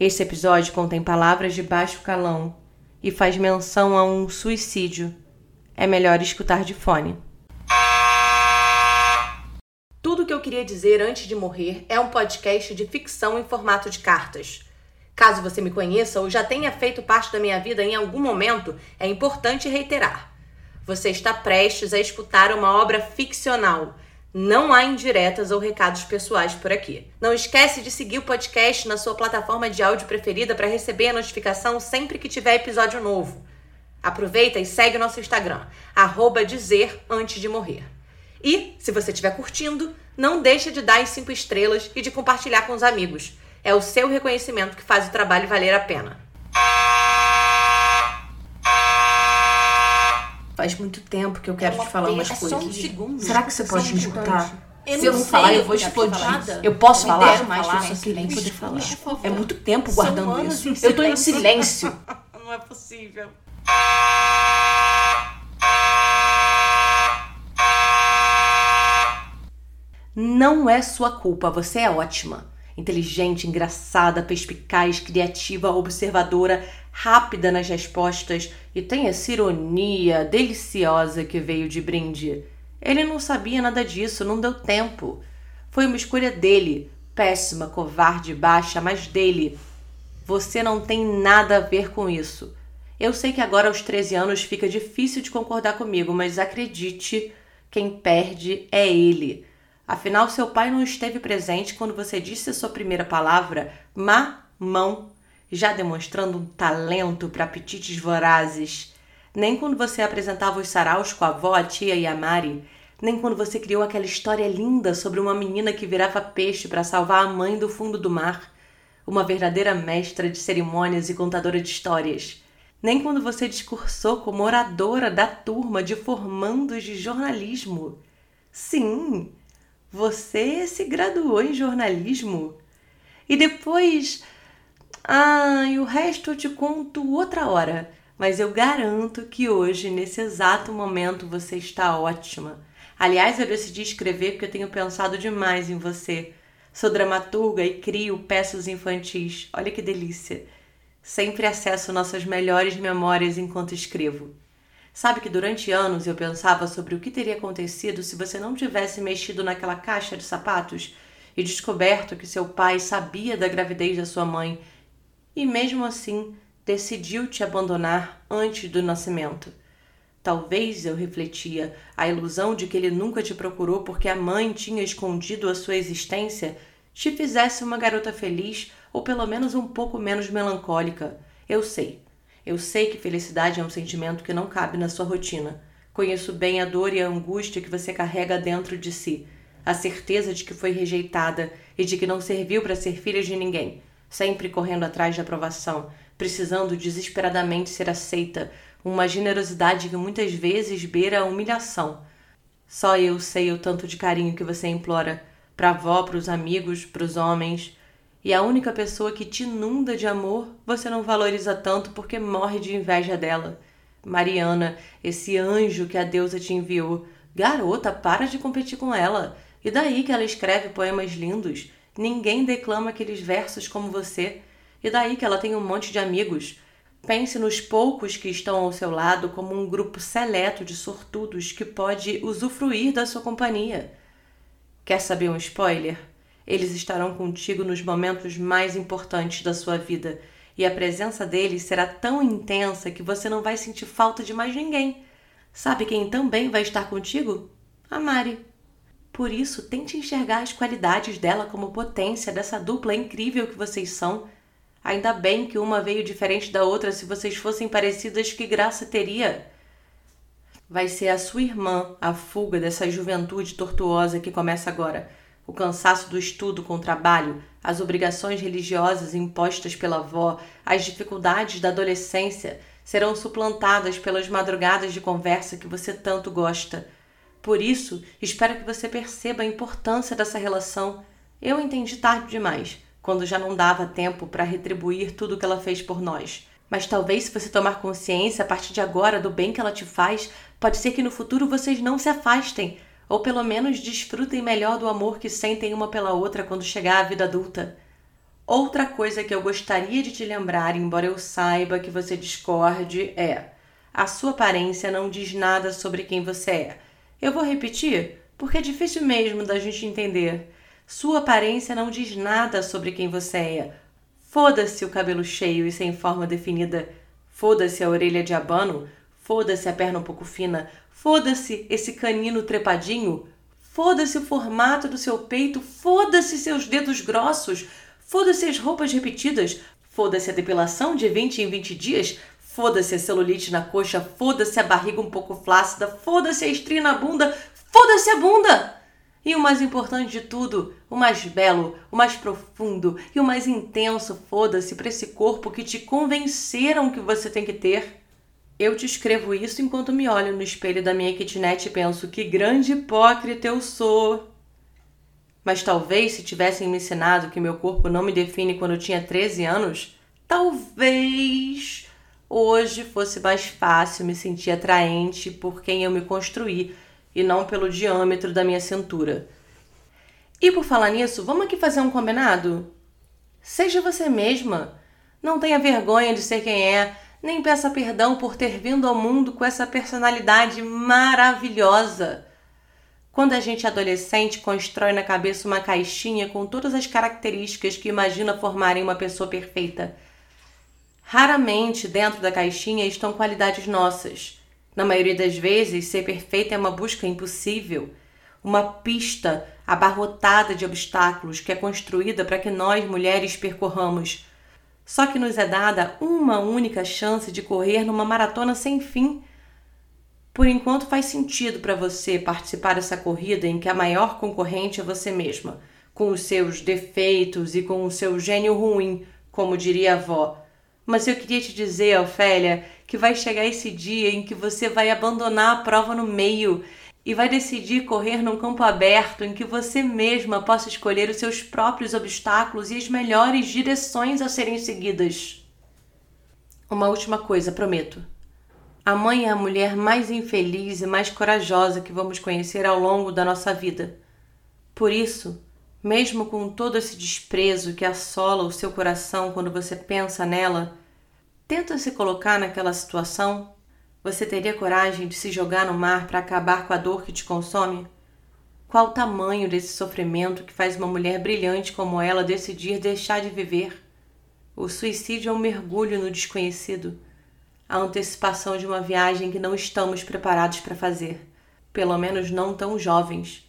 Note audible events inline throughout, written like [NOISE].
Esse episódio contém palavras de baixo calão e faz menção a um suicídio. É melhor escutar de fone. Tudo o que eu queria dizer antes de morrer é um podcast de ficção em formato de cartas. Caso você me conheça ou já tenha feito parte da minha vida em algum momento, é importante reiterar. Você está prestes a escutar uma obra ficcional não há indiretas ou recados pessoais por aqui. Não esquece de seguir o podcast na sua plataforma de áudio preferida para receber a notificação sempre que tiver episódio novo. Aproveita e segue o nosso Instagram, arroba dizer antes de morrer. E, se você estiver curtindo, não deixe de dar as 5 estrelas e de compartilhar com os amigos. É o seu reconhecimento que faz o trabalho valer a pena. Faz muito tempo que eu quero É te falar umas é coisas. só um segundo. Será que você Só pode um me escutar? Eu Se eu não falar, eu eu vou explodir. falar. Eu posso Me falar? mais Falar, só queria silêncio. poder falar. É muito tempo guardando isso. Eu tô em silêncio. [LAUGHS] Não é possível. Não é sua culpa, você é ótima. Inteligente, engraçada, perspicaz, criativa, observadora, rápida nas respostas e tem essa ironia deliciosa que veio de brinde. Ele não sabia nada disso, não deu tempo. Foi uma escolha dele, péssima, covarde, baixa, mas dele. Você não tem nada a ver com isso. Eu sei que agora aos 13 anos fica difícil de concordar comigo, mas acredite, quem perde é ele. Afinal, seu pai não esteve presente quando você disse a sua primeira palavra, mamão, já demonstrando um talento para apetites vorazes. Nem quando você apresentava os saraus com a avó, a tia e a Mari, nem quando você criou aquela história linda sobre uma menina que virava peixe para salvar a mãe do fundo do mar, uma verdadeira mestra de cerimônias e contadora de histórias. Nem quando você discursou como oradora da turma de formandos de jornalismo. Sim, você se graduou em jornalismo. E depois. Ah, e o resto eu te conto outra hora. Mas eu garanto que hoje, nesse exato momento, você está ótima. Aliás, eu decidi escrever porque eu tenho pensado demais em você. Sou dramaturga e crio peças infantis. Olha que delícia. Sempre acesso nossas melhores memórias enquanto escrevo. Sabe que durante anos eu pensava sobre o que teria acontecido se você não tivesse mexido naquela caixa de sapatos e descoberto que seu pai sabia da gravidez da sua mãe e, mesmo assim, decidiu te abandonar antes do nascimento. Talvez, eu refletia, a ilusão de que ele nunca te procurou porque a mãe tinha escondido a sua existência te fizesse uma garota feliz ou pelo menos um pouco menos melancólica. Eu sei. Eu sei que felicidade é um sentimento que não cabe na sua rotina. Conheço bem a dor e a angústia que você carrega dentro de si, a certeza de que foi rejeitada e de que não serviu para ser filha de ninguém, sempre correndo atrás de aprovação, precisando desesperadamente ser aceita, uma generosidade que muitas vezes beira a humilhação. Só eu sei o tanto de carinho que você implora para a avó, para os amigos, para os homens. E a única pessoa que te inunda de amor, você não valoriza tanto porque morre de inveja dela. Mariana, esse anjo que a deusa te enviou. Garota, para de competir com ela. E daí que ela escreve poemas lindos? Ninguém declama aqueles versos como você. E daí que ela tem um monte de amigos? Pense nos poucos que estão ao seu lado como um grupo seleto de sortudos que pode usufruir da sua companhia. Quer saber um spoiler? Eles estarão contigo nos momentos mais importantes da sua vida, e a presença deles será tão intensa que você não vai sentir falta de mais ninguém. Sabe quem também vai estar contigo? A Mari. Por isso, tente enxergar as qualidades dela como potência dessa dupla incrível que vocês são. Ainda bem que uma veio diferente da outra, se vocês fossem parecidas, que graça teria? Vai ser a sua irmã a fuga dessa juventude tortuosa que começa agora. O cansaço do estudo com o trabalho, as obrigações religiosas impostas pela avó, as dificuldades da adolescência serão suplantadas pelas madrugadas de conversa que você tanto gosta. Por isso, espero que você perceba a importância dessa relação. Eu entendi tarde demais, quando já não dava tempo para retribuir tudo que ela fez por nós. Mas talvez, se você tomar consciência a partir de agora do bem que ela te faz, pode ser que no futuro vocês não se afastem, ou pelo menos desfrutem melhor do amor que sentem uma pela outra quando chegar a vida adulta. Outra coisa que eu gostaria de te lembrar, embora eu saiba que você discorde, é: a sua aparência não diz nada sobre quem você é. Eu vou repetir, porque é difícil mesmo da gente entender. Sua aparência não diz nada sobre quem você é. Foda-se o cabelo cheio e sem forma definida. Foda-se a orelha de abano. Foda-se a perna um pouco fina. Foda-se esse canino trepadinho. Foda-se o formato do seu peito. Foda-se seus dedos grossos. Foda-se as roupas repetidas. Foda-se a depilação de 20 em 20 dias. Foda-se a celulite na coxa. Foda-se a barriga um pouco flácida. Foda-se a estria na bunda. Foda-se a bunda! E o mais importante de tudo, o mais belo, o mais profundo e o mais intenso, foda-se para esse corpo que te convenceram que você tem que ter. Eu te escrevo isso enquanto me olho no espelho da minha kitnet e penso que grande hipócrita eu sou. Mas talvez se tivessem me ensinado que meu corpo não me define quando eu tinha 13 anos, talvez hoje fosse mais fácil me sentir atraente por quem eu me construí e não pelo diâmetro da minha cintura. E por falar nisso, vamos aqui fazer um combinado? Seja você mesma. Não tenha vergonha de ser quem é, nem peça perdão por ter vindo ao mundo com essa personalidade maravilhosa. Quando a gente adolescente, constrói na cabeça uma caixinha com todas as características que imagina formarem uma pessoa perfeita. Raramente dentro da caixinha estão qualidades nossas. Na maioria das vezes, ser perfeita é uma busca impossível, uma pista abarrotada de obstáculos que é construída para que nós, mulheres, percorramos. Só que nos é dada uma única chance de correr numa maratona sem fim por enquanto faz sentido para você participar dessa corrida em que a maior concorrente é você mesma, com os seus defeitos e com o seu gênio ruim, como diria a avó. Mas eu queria te dizer, Ofélia, que vai chegar esse dia em que você vai abandonar a prova no meio e vai decidir correr num campo aberto em que você mesma possa escolher os seus próprios obstáculos e as melhores direções a serem seguidas. Uma última coisa, prometo. A mãe é a mulher mais infeliz e mais corajosa que vamos conhecer ao longo da nossa vida. Por isso, mesmo com todo esse desprezo que assola o seu coração quando você pensa nela, tenta se colocar naquela situação. Você teria coragem de se jogar no mar para acabar com a dor que te consome? Qual o tamanho desse sofrimento que faz uma mulher brilhante como ela decidir deixar de viver? O suicídio é um mergulho no desconhecido a antecipação de uma viagem que não estamos preparados para fazer, pelo menos não tão jovens.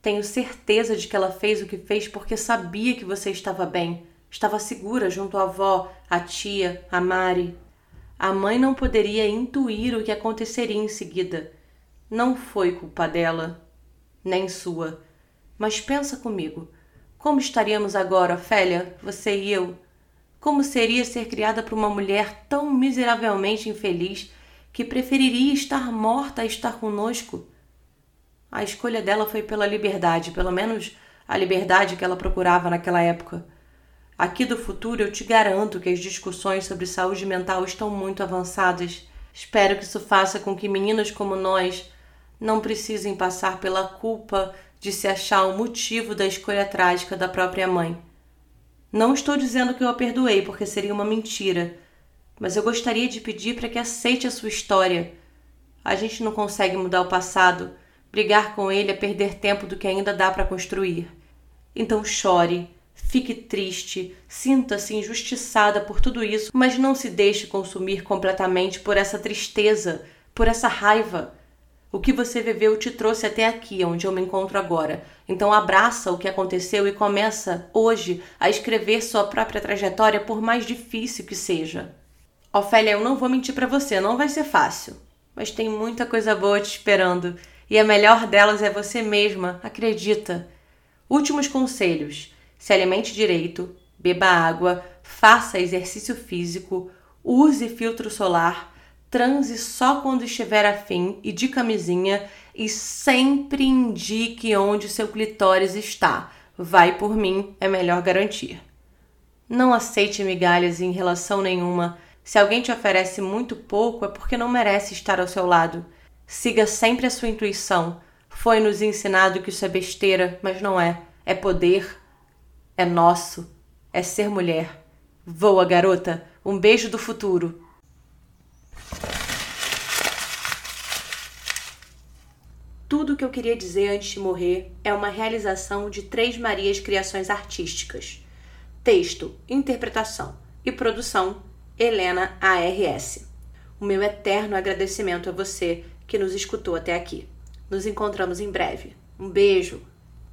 Tenho certeza de que ela fez o que fez porque sabia que você estava bem, estava segura junto à avó, à tia, à Mari. A mãe não poderia intuir o que aconteceria em seguida. Não foi culpa dela, nem sua. Mas pensa comigo. Como estaríamos agora, Félia, você e eu, como seria ser criada por uma mulher tão miseravelmente infeliz que preferiria estar morta a estar conosco? A escolha dela foi pela liberdade, pelo menos a liberdade que ela procurava naquela época. Aqui do futuro eu te garanto que as discussões sobre saúde mental estão muito avançadas. Espero que isso faça com que meninas como nós não precisem passar pela culpa de se achar o motivo da escolha trágica da própria mãe. Não estou dizendo que eu a perdoei, porque seria uma mentira, mas eu gostaria de pedir para que aceite a sua história. A gente não consegue mudar o passado. Brigar com ele é perder tempo do que ainda dá para construir. Então chore, fique triste, sinta-se injustiçada por tudo isso, mas não se deixe consumir completamente por essa tristeza, por essa raiva. O que você viveu te trouxe até aqui, onde eu me encontro agora. Então abraça o que aconteceu e começa hoje a escrever sua própria trajetória, por mais difícil que seja. Ofélia, eu não vou mentir para você, não vai ser fácil, mas tem muita coisa boa te esperando e a melhor delas é você mesma, acredita. Últimos conselhos: se alimente direito, beba água, faça exercício físico, use filtro solar transe só quando estiver afim e de camisinha e sempre indique onde seu clitóris está. Vai por mim, é melhor garantir. Não aceite migalhas em relação nenhuma. Se alguém te oferece muito pouco, é porque não merece estar ao seu lado. Siga sempre a sua intuição. Foi nos ensinado que isso é besteira, mas não é. É poder. É nosso. é ser mulher. Voa, garota. Um beijo do futuro. Tudo o que eu queria dizer antes de morrer é uma realização de Três Marias Criações Artísticas. Texto, interpretação e produção, Helena ARS. O meu eterno agradecimento a você que nos escutou até aqui. Nos encontramos em breve. Um beijo!